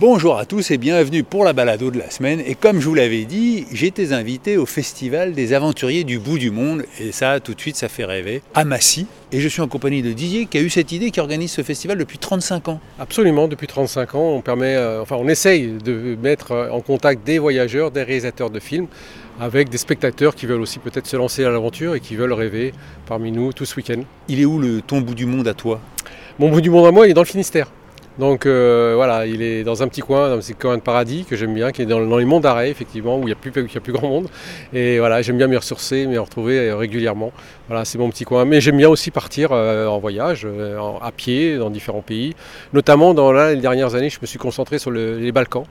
Bonjour à tous et bienvenue pour la balado de la semaine. Et comme je vous l'avais dit, j'étais invité au Festival des aventuriers du bout du monde. Et ça, tout de suite, ça fait rêver. À Massy. Et je suis en compagnie de Didier qui a eu cette idée, qui organise ce festival depuis 35 ans. Absolument, depuis 35 ans, on permet, euh, enfin, on essaye de mettre euh, en contact des voyageurs, des réalisateurs de films, avec des spectateurs qui veulent aussi peut-être se lancer à l'aventure et qui veulent rêver parmi nous tout ce week-end. Il est où le ton bout du monde à toi? Mon bout du monde à moi, il est dans le Finistère. Donc euh, voilà, il est dans un petit coin, dans un coin de paradis que j'aime bien, qui est dans, les monts d'arrêt, effectivement, où il n'y a, plus- a plus grand monde. Et voilà, j'aime bien m'y ressourcer, m'y retrouver euh, régulièrement. Voilà, c'est mon petit coin. Mais j'aime bien aussi partir euh, en voyage, à pied, dans différents pays. Notamment, dans les dernières années, je me suis concentré sur le- les Balkans,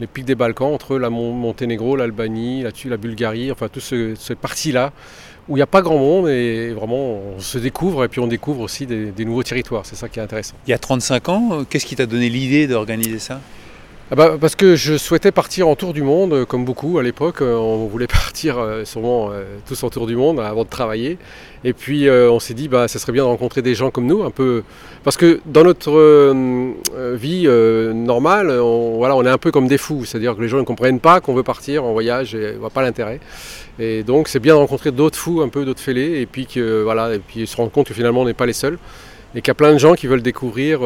les pics des Balkans, entre la Mon- Monténégro, l'Albanie, là-dessus, la Bulgarie, enfin, toute ce, cette partie-là où il n'y a pas grand monde et vraiment on se découvre et puis on découvre aussi des, des nouveaux territoires. C'est ça qui est intéressant. Il y a 35 ans, euh, qu'est-ce qui t'a donné l'idée d'organiser ça? Ah bah, parce que je souhaitais partir en tour du monde, euh, comme beaucoup à l'époque. euh, On voulait partir euh, sûrement tous en tour du monde avant de travailler. Et puis on s'est dit, bah, ça serait bien de rencontrer des gens comme nous, un peu. Parce que dans notre vie normale, on, voilà, on est un peu comme des fous. C'est-à-dire que les gens ne comprennent pas qu'on veut partir en voyage et ne voient pas l'intérêt. Et donc c'est bien de rencontrer d'autres fous, un peu d'autres fêlés, et puis que voilà, et puis se rendre compte que finalement on n'est pas les seuls, et qu'il y a plein de gens qui veulent découvrir.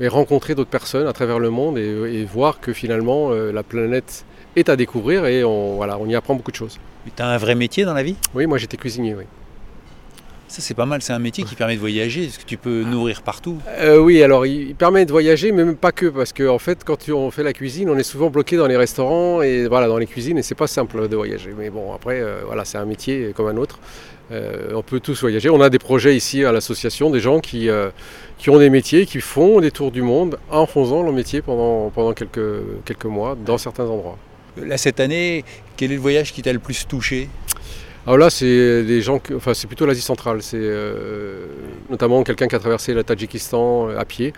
Et rencontrer d'autres personnes à travers le monde et, et voir que finalement euh, la planète est à découvrir et on, voilà, on y apprend beaucoup de choses. Tu as un vrai métier dans la vie? Oui, moi j'étais cuisinier, oui. Ça c'est pas mal, c'est un métier qui permet de voyager, parce que tu peux nourrir partout? Euh, oui, alors il, permet de voyager, mais même pas que, parce qu'en en fait, quand on fait la cuisine, on est souvent bloqué dans les restaurants et voilà, dans les cuisines, et c'est pas simple de voyager. Mais bon, après, euh, voilà, c'est un métier comme un autre. Euh, on peut tous voyager. On a des projets ici à l'association, des gens qui, euh, qui ont des métiers, qui font des tours du monde en faisant leur métier pendant, pendant quelques, quelques mois dans certains endroits. Là cette année, quel est le voyage qui t'a le plus touché? Alors là, c'est des gens, que- enfin c'est plutôt l'Asie centrale. C'est euh, notamment quelqu'un qui a traversé le Tadjikistan à pied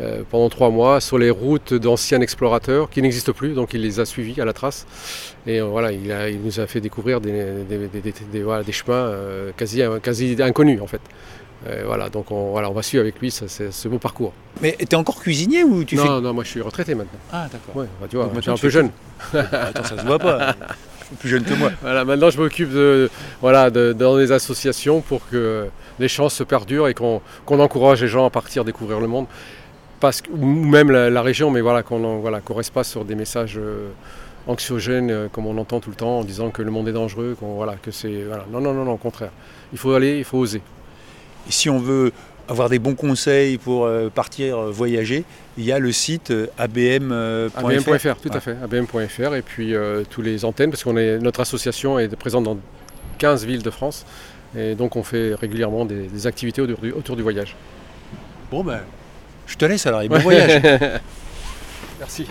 euh, pendant trois mois sur les routes d'anciens explorateurs qui n'existent plus, donc il les a suivis à la trace. Et euh, voilà, il, a- il nous a fait découvrir des, des- des- des- des- voilà, des chemins euh, quasi, quasi inconnus en fait. Voilà, donc on, voilà, on va suivre avec lui ce, beau parcours. Mais t'es encore cuisinier ou tu non, non, moi je suis retraité maintenant. fais... Ah d'accord. Ouais, bah, tu vois, Donc je suis maintenant, un tu peu fais jeune. Attends, ça se voit pas. Plus jeune que moi. Voilà, maintenant je m'occupe de, voilà, de- dans des associations pour que les chances se perdurent et qu'on qu'on encourage les gens à partir découvrir le monde. Parce que, ou même la, la région, mais voilà, qu'on en- voilà, reste pas sur des messages euh, anxiogènes euh, comme on entend tout le temps en disant que le monde est dangereux, qu'on, voilà, que c'est. Voilà. Non, non, non, non, au contraire. Il faut aller, il faut oser. Et si on veut avoir des bons conseils pour euh, partir voyager, il y a le site abm.fr. ABM.fr, tout à fait. ABM.fr et puis euh, tous les antennes, parce est notre association est présente dans 15 villes de France. Et donc on fait régulièrement des, des activités autour du, autour du voyage. Bon ben, je te laisse alors et bon voyage. Merci.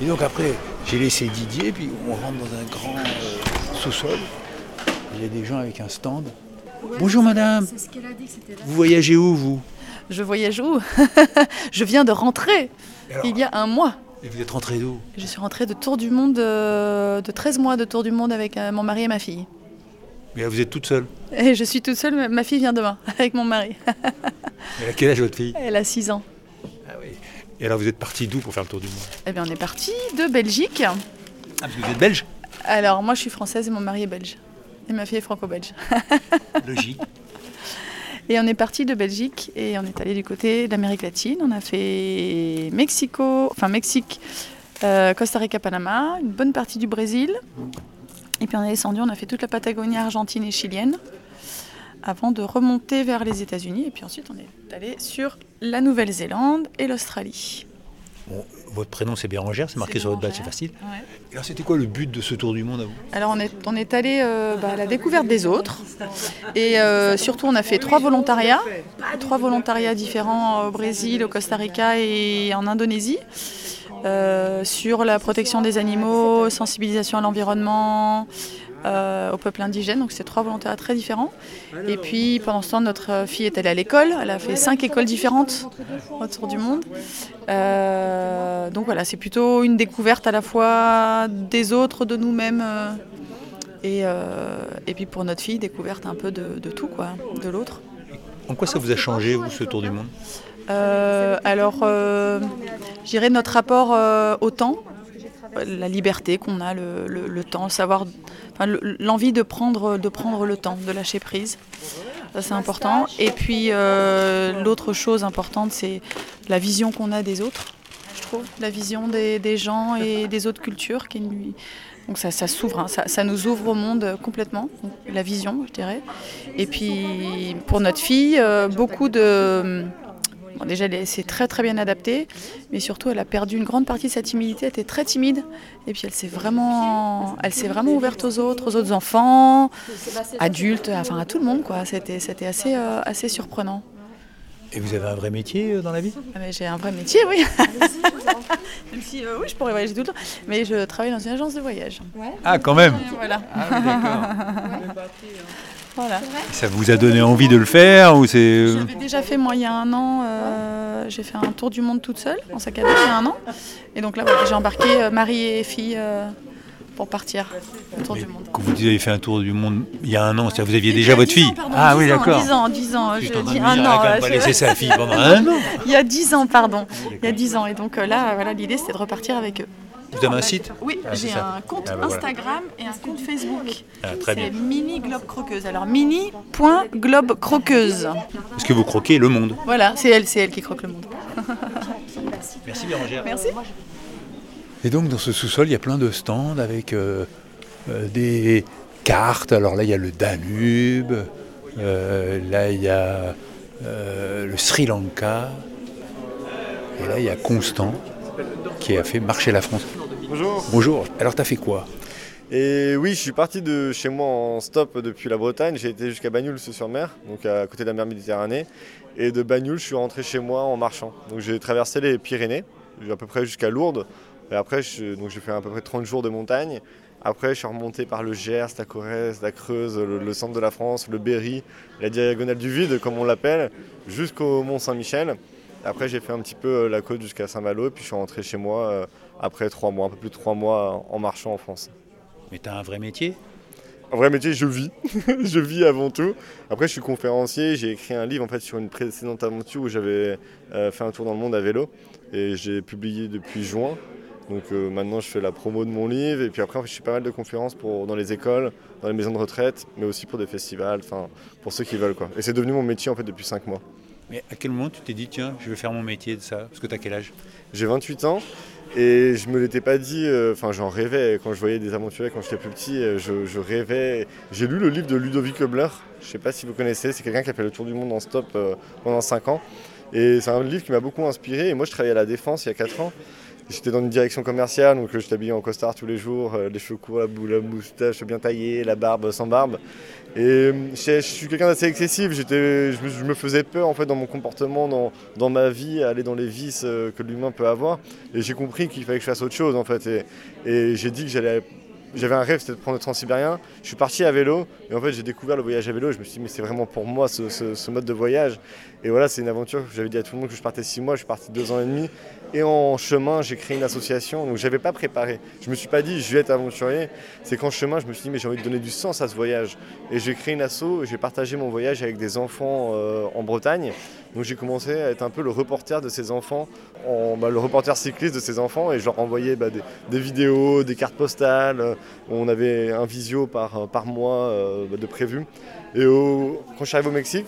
Et donc après, j'ai laissé Didier, puis on rentre dans un grand euh, sous-sol. Il y a des gens avec un stand. Bonjour madame, C'est ce qu'elle a dit que c'était là. vous voyagez où vous? Je voyage où? Je viens de rentrer il y a un mois. Et vous êtes rentré d'où? Je suis rentrée de tour du monde, euh, de 13 mois de tour du monde avec euh, mon mari et ma fille. Mais vous êtes toute seule. Et je suis toute seule, ma- fille vient demain avec mon mari. Et à quel âge votre fille? Elle a 6 ans. Ah oui. Et alors vous êtes parti d'où pour faire le tour du monde? Eh bien, on est parti de Belgique. Ah parce que vous êtes belge? Alors, moi, je suis française et mon mari est belge. Et ma fille est franco-belge. Logique. Et on est parti de Belgique et on est allé du côté d'Amérique latine. On a fait Mexico, enfin Mexique, euh, Costa Rica, Panama, une bonne partie du Brésil. Et puis on est descendu, on a fait toute la Patagonie argentine et chilienne avant de remonter vers les États-Unis. Et puis ensuite on est allé sur la Nouvelle-Zélande et l'Australie. Bon, votre prénom c'est Bérangère, c'est marqué sur votre badge, c'est facile. Ouais. Et alors c'était quoi le but de ce tour du monde à vous? Alors on est, on est allé euh, bah, à la découverte des autres et euh, surtout on a fait trois volontariats, trois volontariats différents au Brésil, au Costa Rica et en Indonésie euh, sur la protection des animaux, sensibilisation à l'environnement, euh, au peuple indigène. Donc c'est trois volontariats très différents. Et puis pendant ce temps notre fille est allée à l'école, elle a fait cinq écoles différentes autour du monde. Euh, donc voilà, c'est plutôt une découverte à la fois des autres, de nous-mêmes. et, et puis pour notre fille, découverte un peu de, de tout, quoi, de l'autre. En quoi ça vous a changé, vous, ce tour du monde? Euh, alors, euh, je dirais notre rapport euh, au temps, la liberté qu'on a, le, temps, savoir, enfin, le- l'envie de prendre, de prendre le temps, de lâcher prise. C'est important. Et puis, euh, l'autre chose importante, c'est la vision qu'on a des autres, je trouve. La vision des, gens et des autres cultures. Qui, donc, ça, s'ouvre, hein, ça, nous ouvre au monde complètement, la vision, je dirais. Et puis, pour notre fille, beaucoup de. Bon, déjà, elle est- c'est très très bien adapté, mais surtout, elle a perdu une grande partie de sa timidité. Elle était très timide, et puis elle s'est vraiment, elle s'est vraiment ouverte aux autres, aux autres enfants, adultes, enfin à tout le monde, quoi. C'était, c'était assez, euh, assez surprenant. Et vous avez un vrai métier euh, dans la vie? Ah, mais j'ai un vrai métier, oui. Même si, euh, oui, je pourrais voyager tout le temps, mais je travaille dans une agence de voyage. Ah, quand même Voilà, Ah oui, d'accord. voilà. Ça vous a donné envie de le faire ou c'est... J'avais déjà fait moi il y a un an, euh, j'ai fait un tour du monde toute seule en sac à dos il y a un an. Et donc là voilà, j'ai embarqué euh, mari et fille euh, pour partir au tour Mais du monde. Quand vous avez fait un tour du monde il y a un an, c'est-à-dire vous aviez déjà votre 10 fille ans, pardon, Ah 10 oui, d'accord. 10 ans, 10 ans, je dis un an. elle pas vrai. sa fille pendant un an. Il y a 10 ans, pardon. Il y a 10 ans. Et donc euh, là, voilà, l'idée c'était de repartir avec eux. Vous avez un site Oui, Ah, j'ai un compte Ah, bah, voilà. Instagram et un compte Facebook. Ah, Très C'est bien. mini globe croqueuse. Alors mini.globe croqueuse. Parce que vous croquez le monde. Voilà, c'est elle, c'est elle qui croque le monde. Merci Bérangère. Merci. Et donc dans ce sous-sol, il y a plein de stands avec euh, euh, des cartes. Alors là, il y a le Danube, euh, là, il y a euh, le Sri Lanka, et là, il y a Constant qui a fait marcher la France. Bonjour. Bonjour. Alors, t'as fait quoi? Et oui, je suis parti de chez moi en stop depuis la Bretagne. J'ai été jusqu'à Bagnoul-sur-Mer, donc à côté de la mer Méditerranée. Et de Bagnoul, je suis rentré chez moi en marchant. Donc j'ai traversé les Pyrénées, à peu près jusqu'à Lourdes. Et après, j'ai fait à peu près 30 jours de montagne. Après, je suis remonté par le Gers, la Corrèze, la Creuse, le, le centre de la France, le Berry, la diagonale du vide, comme on l'appelle, jusqu'au Mont Saint-Michel. Après, j'ai fait un petit peu euh, la côte jusqu'à Saint-Malo, et puis je suis rentré chez moi euh, après trois mois, un peu plus de trois mois en marchant en France. Mais t'as un vrai métier? En vrai métier, je vis. je vis avant tout. Après, je suis conférencier. J'ai écrit un livre en fait sur une précédente aventure où j'avais euh, fait un tour dans le monde à vélo. Et j'ai publié depuis juin. Donc euh, maintenant, je fais la promo de mon livre. Et puis après, en fait, je fais pas mal de conférences pour, dans les écoles, dans les maisons de retraite, mais aussi pour des festivals, enfin, pour ceux qui veulent. Quoi. Et c'est devenu mon métier en fait depuis 5 mois. Mais à quel moment tu t'es dit, tiens, je vais faire mon métier de ça? Parce que t'as quel âge? J'ai 28 ans et je me l'étais pas dit, euh, enfin j'en rêvais quand je voyais des aventuriers quand j'étais plus petit, euh, je, rêvais. J'ai lu le livre de Ludovic Hubler, je sais pas si vous connaissez, c'est quelqu'un qui a fait le tour du monde en stop euh, pendant 5 ans. Et c'est un livre qui m'a beaucoup inspiré et moi je travaillais à la Défense il y a 4 ans. J'étais dans une direction commerciale, donc euh, je t'habillais en costard tous les jours, euh, les cheveux courts, la, la moustache bien taillée, la barbe sans barbe. Et euh, je, suis quelqu'un d'assez excessif, je, me, faisais peur en fait dans mon comportement, dans, ma vie, aller dans les vices que l'humain peut avoir. Et j'ai compris qu'il fallait que je fasse autre chose en fait. Et j'ai dit que j'allais. J'avais un rêve, c'était de prendre le transsibérien. Je suis parti à vélo et en fait j'ai découvert le voyage à vélo. Je me suis dit mais c'est vraiment pour moi ce, mode de voyage. Et voilà, c'est une aventure j'avais dit à tout le monde que je partais six mois. Je suis parti deux ans et demi. Et en chemin, j'ai créé une association. Donc j'avais pas préparé. Je me suis pas dit je vais être aventurier. C'est qu'en chemin, je me suis dit mais j'ai envie de donner du sens à ce voyage. Et j'ai créé une asso. J'ai partagé mon voyage avec des enfants euh, en Bretagne. Donc j'ai commencé à être un peu le reporter de ces enfants, en- bah, le reporter cycliste de ces enfants, et je leur envoyais bah, des, des vidéos, des cartes postales. euh, On avait un visio par, par mois euh, de prévu. Et au- quand je suis arrivé au Mexique,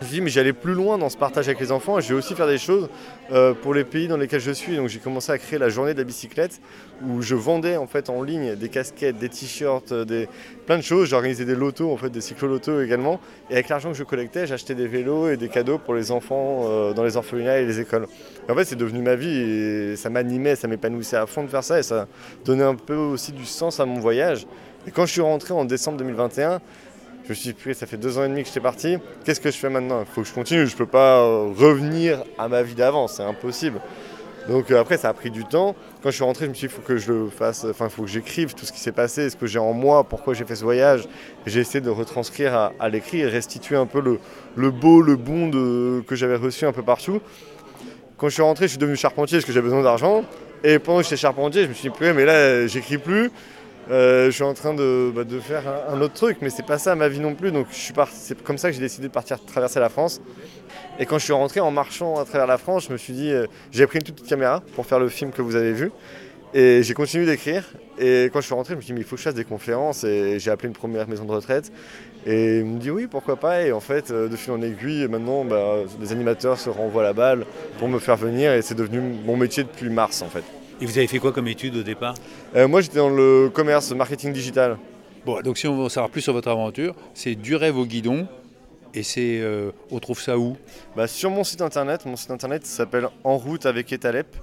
je me dit, mais j'allais plus loin dans ce partage avec les enfants et je vais aussi faire des choses euh, pour les pays dans lesquels je suis. Donc j'ai commencé à créer la journée de la bicyclette où je vendais en fait en ligne des casquettes, des t-shirts, euh, des... plein de choses. J'organisais des lotos, en fait, des cyclo-lotos également. Et avec l'argent que je collectais, j'achetais des vélos et des cadeaux pour les enfants euh, dans les orphelinats et les écoles. Et en fait, c'est devenu ma vie et ça m'animait, ça m'épanouissait à fond de faire ça et ça donnait un peu aussi du sens à mon voyage. Et quand je suis rentré en décembre 2021, je me suis dit, ça fait deux ans et demi que j'étais parti. Qu'est-ce que je fais maintenant? Il faut que je continue. Je ne peux pas euh, revenir à ma vie d'avant. C'est impossible. Donc euh, après, ça a pris du temps. Quand je suis rentré, je me suis dit, il faut que je le fasse. Enfin, faut que j'écrive tout ce qui s'est passé, ce que j'ai en moi, pourquoi j'ai fait ce voyage. J'ai essayé de retranscrire à, l'écrit et restituer un peu le, beau, le bon de, que j'avais reçu un peu partout. Quand je suis rentré, je suis devenu charpentier parce que j'avais besoin d'argent. Et pendant que j'étais charpentier, je me suis dit, mais là, j'écris plus. Euh, je suis en train de, bah, faire un, autre truc, mais c'est pas ça ma vie non plus. Donc c'est comme ça que j'ai décidé de partir traverser la France. Et quand je suis rentré en marchant à travers la France, je me suis dit, euh, j'ai pris une toute petite caméra pour faire le film que vous avez vu. Et j'ai continué d'écrire. Et quand je suis rentré, je me suis dit, mais il faut que je fasse des conférences. Et j'ai appelé une première maison de retraite. Et il me dit, oui, pourquoi pas. Et en fait, euh, de fil en aiguille, maintenant, bah, les animateurs se renvoient la balle pour me faire venir. Et c'est devenu mon métier depuis mars, en fait. Et vous avez fait quoi comme étude au départ? Euh, Moi, j'étais dans le commerce, marketing digital. Bon, donc si on veut en savoir plus sur votre aventure, c'est du rêve au guidon. Et c'est, euh, on trouve ça où? Bah, Sur mon site internet. Mon site internet s'appelle En route avec Etalep.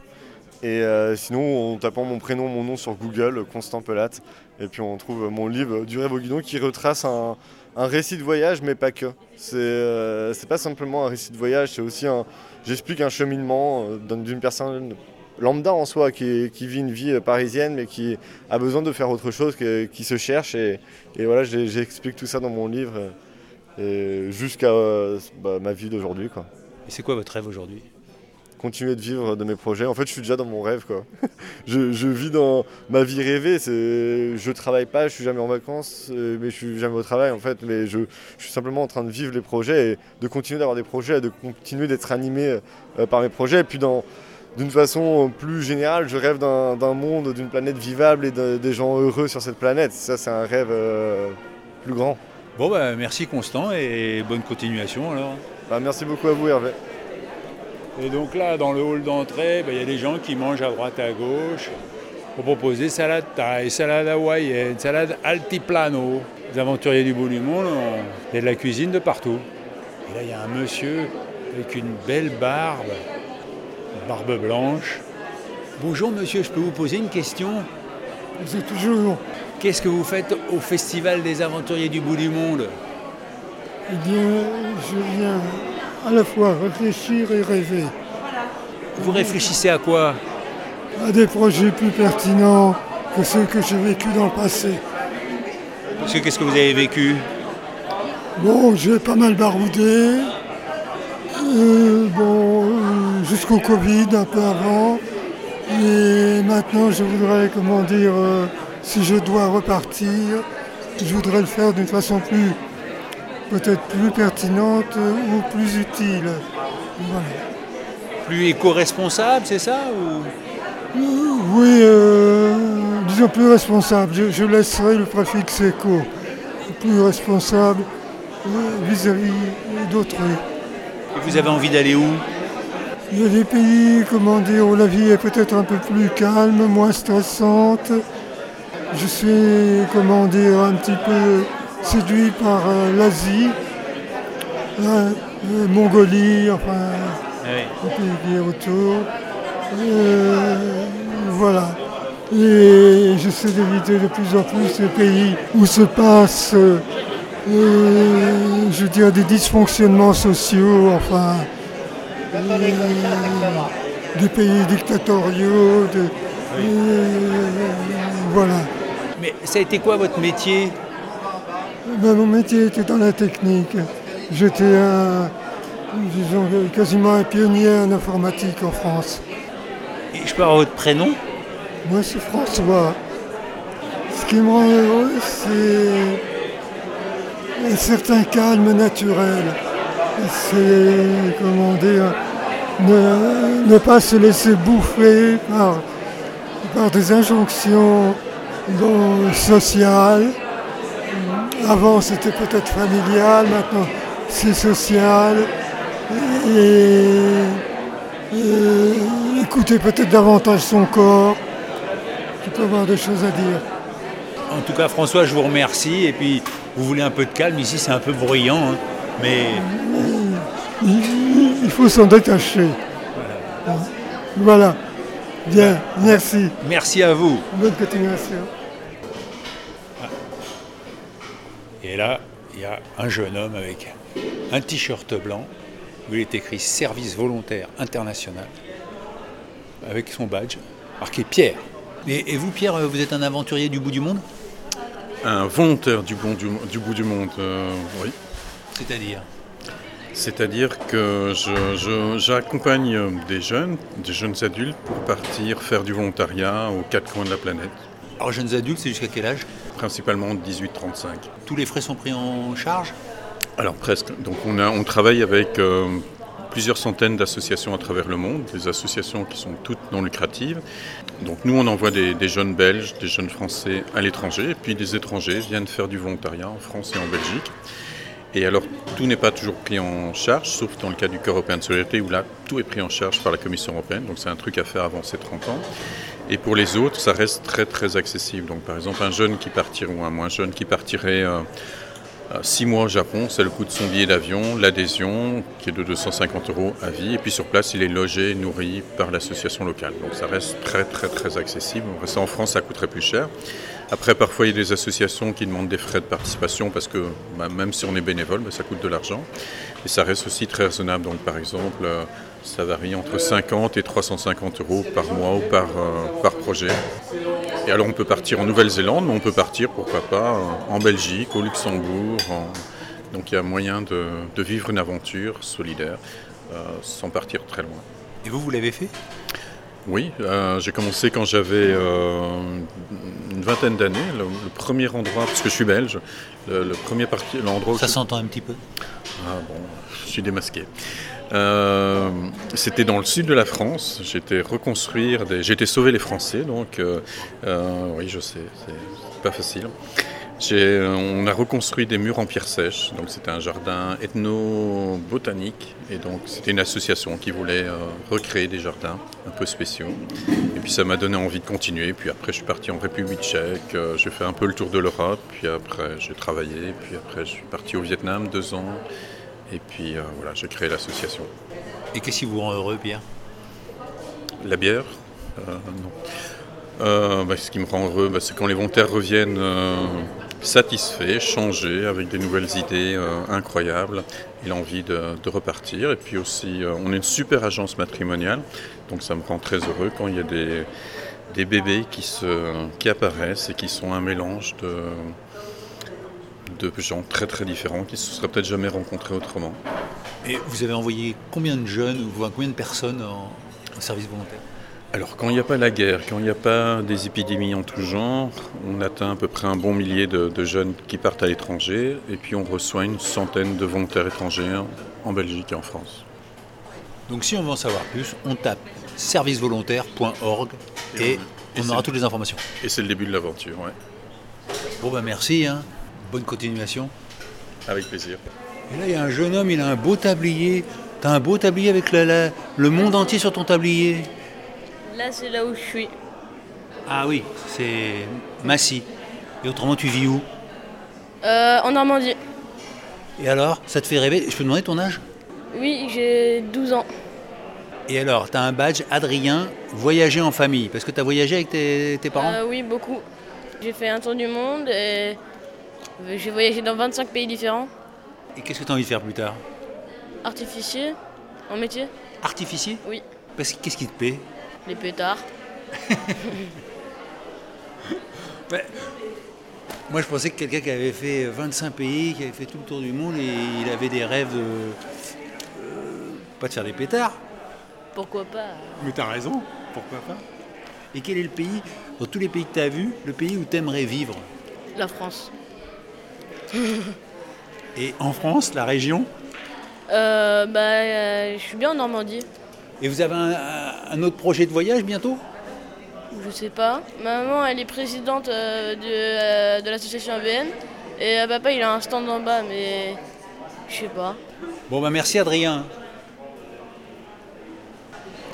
Et euh, sinon, en tapant mon prénom, mon nom sur Google, Constant Pelate, et puis on trouve mon livre Du rêve au guidon qui retrace un, un récit de voyage, mais pas que. C'est euh, pas simplement un récit de voyage, c'est aussi un. J'explique un cheminement d'une personne lambda en soi qui, qui, vit une vie parisienne, mais qui a besoin de faire autre chose, qui, qui se cherche. Et, et voilà, j'explique tout ça dans mon livre jusqu'à euh, bah, ma vie d'aujourd'hui. Et c'est quoi votre rêve aujourd'hui? Continuer de vivre de mes projets. En fait, je suis déjà dans mon rêve. Quoi. je, je, vis dans ma vie rêvée. Je travaille pas, je suis jamais en vacances, euh, mais je suis jamais au travail en fait. Mais je, je suis simplement en train de vivre les projets et de continuer d'avoir des projets, et de continuer d'être animé euh, par mes projets. Et puis dans d'une façon plus générale, je rêve d'un monde, d'une planète vivable et de, des gens heureux sur cette planète. Ça, c'est un rêve euh, plus grand. Bon, bah, merci Constant et bonne continuation alors. Bah, merci beaucoup à vous Hervé. Et donc là, dans le hall d'entrée, bah, il y a des gens qui mangent à droite à gauche. pour proposer salade thaï, salade hawaïenne, salade altiplano. Les aventuriers du bout du monde, il y a de la cuisine de partout. Et là, il y a un monsieur avec une belle barbe, barbe blanche. Bonjour monsieur, je peux vous poser une question Vous êtes toujours. Qu'est-ce que vous faites au Festival des aventuriers du bout du monde? Eh bien, je viens à la fois réfléchir et rêver. Vous réfléchissez à quoi? À des projets plus pertinents que ceux que j'ai vécus dans le passé. Parce que qu'est-ce que vous avez vécu? Bon, j'ai pas mal baroudé. Euh, bon, jusqu'au Covid, un peu avant. Et maintenant, je voudrais, comment dire, euh, si je dois repartir, je voudrais le faire d'une façon plus peut-être plus pertinente ou plus utile. Voilà. Plus éco-responsable, c'est ça ou... Oui, euh, disons plus responsable. Je, je, laisserai le préfixe éco. Plus responsable vis-à-vis d'autrui. Et vous avez envie d'aller où? Il y a des pays, comment dire, où la vie est peut-être un peu plus calme, moins stressante. Je suis, comment dire, un petit peu séduit par euh, l'Asie, la euh, Mongolie, enfin, ah oui. les pays qui est autour. Euh, voilà. Et j'essaie d'éviter de plus en plus ces pays où se passent, euh, je dire, des dysfonctionnements sociaux, enfin, des pays dictatoriaux, de, oui. voilà. Mais ça a été quoi votre métier? Ben, Mon métier était dans la technique. J'étais un, disons, quasiment un pionnier en informatique en France. Et je peux avoir votre prénom? Moi, c'est François. Ce qui me rend heureux, c'est un certain calme naturel. C'est, comment dire, ne, ne, pas se laisser bouffer par, par des injonctions bon, sociales. Avant, c'était peut-être familial, maintenant, c'est social. Et, et écouter peut-être davantage son corps. Il peut avoir des choses à dire. En tout cas, François, je vous remercie. Et puis, vous voulez un peu de calme. Ici, c'est un peu bruyant. Hein, mais. Il, il faut s'en détacher. Voilà. voilà. Bien, merci. Merci à vous. Bonne continuation. Et là, il y a un jeune homme avec un t-shirt blanc où il est écrit Service volontaire international avec son badge marqué Pierre. Et, et, vous, Pierre, vous êtes un aventurier du bout du monde? Un volontaire du, bon, du, du bout du monde, euh, oui. C'est-à-dire? C'est-à-dire que j'accompagne je, des jeunes, des jeunes adultes pour partir faire du volontariat aux quatre coins de la planète. Alors jeunes adultes, c'est jusqu'à quel âge? Principalement 18-35. Tous les frais sont pris en charge? Alors presque. Donc on, a, on travaille avec euh, plusieurs centaines d'associations à travers le monde, des associations qui sont toutes non lucratives. Donc nous, on envoie des, des jeunes Belges, des jeunes Français à l'étranger, et puis des étrangers viennent faire du volontariat en France et en Belgique. Et alors, tout n'est pas toujours pris en charge, sauf dans le cas du Corps européen de solidarité, où là, tout est pris en charge par la Commission européenne. Donc c'est un truc à faire avant ces 30 ans. Et pour les autres, ça reste très très accessible. Donc par exemple, un jeune qui partirait, ou un moins jeune qui partirait euh, euh, six mois au Japon, c'est le coût de son billet d'avion, l'adhésion qui est de 250 euros à vie, et puis sur place il est logé, nourri par l'association locale. Donc ça reste très très très accessible. En France ça coûterait plus cher. Après parfois il y a des associations qui demandent des frais de participation parce que bah, même si on est bénévole, bah, ça coûte de l'argent. Et ça reste aussi très raisonnable. Donc par exemple euh, ça varie entre 50 et 350 euros par mois ou par, euh, par projet. Et alors on peut partir en Nouvelle-Zélande, mais on peut partir, pourquoi pas, en Belgique, au Luxembourg. Donc il y a moyen de, vivre une aventure solidaire euh, sans partir très loin. Et vous, vous l'avez fait? Oui, euh, j'ai commencé quand j'avais euh, une vingtaine d'années. Le, le premier endroit, parce que je suis belge, le, le premier parti, l'endroit Ça je- s'entend un petit peu. ah bon, je suis démasqué. Euh, C'était dans le sud de la France. J'étais reconstruire, des... été sauver les Français, donc oui, je sais, c'est pas facile. On a reconstruit des murs en pierre sèche, donc c'était un jardin ethno-botanique, et donc c'était une association qui voulait euh, recréer des jardins un peu spéciaux. Et puis ça m'a donné envie de continuer. Puis après, je suis parti en République tchèque, euh, j'ai fait un peu le tour de l'Europe, puis après j'ai travaillé, puis après je suis parti au Vietnam deux ans. Et puis euh, voilà, j'ai créé l'association. Et qu'est-ce qui vous rend heureux, Pierre? La bière? Euh, Non. Bah, ce qui me rend heureux, bah, c'est quand les volontaires reviennent satisfaits, changés, avec des nouvelles idées euh, incroyables et l'envie de, repartir. Et puis aussi, euh, on est une super agence matrimoniale, donc ça me rend très heureux quand il y a des, bébés qui, se, qui apparaissent et qui sont un mélange de, de gens très très différents qui ne se seraient peut-être jamais rencontrés autrement. Et vous avez envoyé combien de jeunes ou combien de personnes en service volontaire? Alors, quand il n'y a pas la guerre, quand il n'y a pas des épidémies en tout genre, on atteint à peu près un bon millier de, de jeunes qui partent à l'étranger, et puis on reçoit une centaine de volontaires étrangers en Belgique et en France. Donc si on veut en savoir plus, on tape servicevolontaire.org et Et on aura toutes les informations. Et c'est le début de l'aventure, ouais. Bon bah merci, hein. bonne continuation. Avec plaisir. Et là il y a un jeune homme, il a un beau tablier. T'as un beau tablier avec la- la- le monde entier sur ton tablier. Là, c'est là où je suis. Ah oui, c'est Massy. Et autrement tu vis où? Euh, en Normandie. Et alors, ça te fait rêver? Je peux demander ton âge? Oui, j'ai 12 ans. Et alors, t'as un badge Adrien, voyager en famille. Parce que t'as voyagé avec tes, tes parents? Euh, oui, beaucoup. J'ai fait un tour du monde et j'ai voyagé dans 25 pays différents. Et qu'est-ce que t'as envie de faire plus tard? Artificier, en métier, Artificier? Oui. Parce que qu'est-ce qui te plaît? Les pétards. Moi, je pensais que quelqu'un qui avait fait 25 pays, qui avait fait tout le tour du monde, et il avait des rêves de. euh, pas de faire des pétards. Pourquoi pas Mais t'as raison, pourquoi pas? Et quel est le pays, dans tous les pays que t'as vus, le pays où t'aimerais vivre? La France. Et en France, la région? Euh, bah, euh, je suis bien en Normandie. Et vous avez un, autre projet de voyage bientôt? Je sais pas. Ma maman, elle est présidente euh, de, euh, de l'association ABN. Et euh, papa, il a un stand en bas, mais je sais pas. Bon, bah merci Adrien.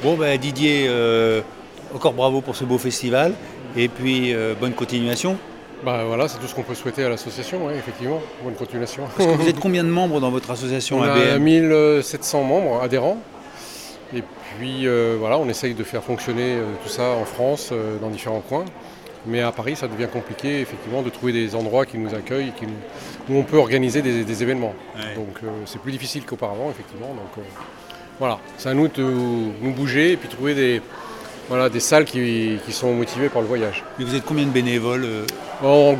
Bon, bah Didier, euh, encore bravo pour ce beau festival. Et puis, euh, bonne continuation. Bah voilà, c'est tout ce qu'on peut souhaiter à l'association, ouais, effectivement. Bonne continuation. Parce que vous êtes combien de membres dans votre association On a ABM 1700 membres adhérents. Et puis euh, voilà, on essaye de faire fonctionner euh, tout ça en France, euh, dans différents coins. Mais à Paris, ça devient compliqué, effectivement, de trouver des endroits qui nous accueillent, qui nous- où on peut organiser des, des événements. Ouais. Donc euh, c'est plus difficile qu'auparavant, effectivement. Donc euh, voilà, c'est à nous de nous bouger et puis trouver des, voilà, des salles qui, qui sont motivées par le voyage. Mais vous êtes combien de bénévoles euh? On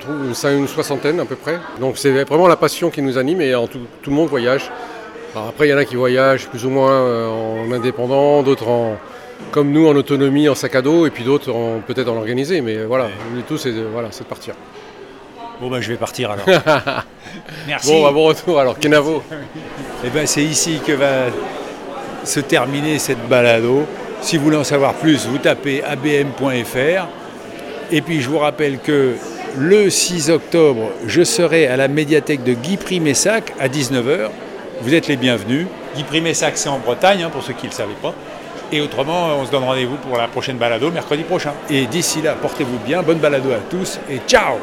trouve ça une soixantaine à peu près. Donc c'est vraiment la passion qui nous anime et en tout, tout le monde voyage. Alors après, il y en a qui voyagent plus ou moins euh, en indépendant, d'autres en, comme nous en autonomie, en sac à dos, et puis d'autres peut-être en organisé. Mais voilà, le tout c'est de, voilà, de partir. Bon ben je vais partir alors. Merci. Bon, bah, bon retour alors, Kenavo. Eh ben c'est ici que va se terminer cette balado. Si vous voulez en savoir plus, vous tapez abm.fr. Et puis je vous rappelle que le 6 octobre, je serai à la médiathèque de Guy Primessac à 19h. Vous êtes les bienvenus. Guy Primessac, c'est en Bretagne, hein, pour ceux qui ne le savaient pas. Et autrement, on se donne rendez-vous pour la prochaine balado mercredi prochain. Et d'ici là, portez-vous bien, bonne balado à tous et ciao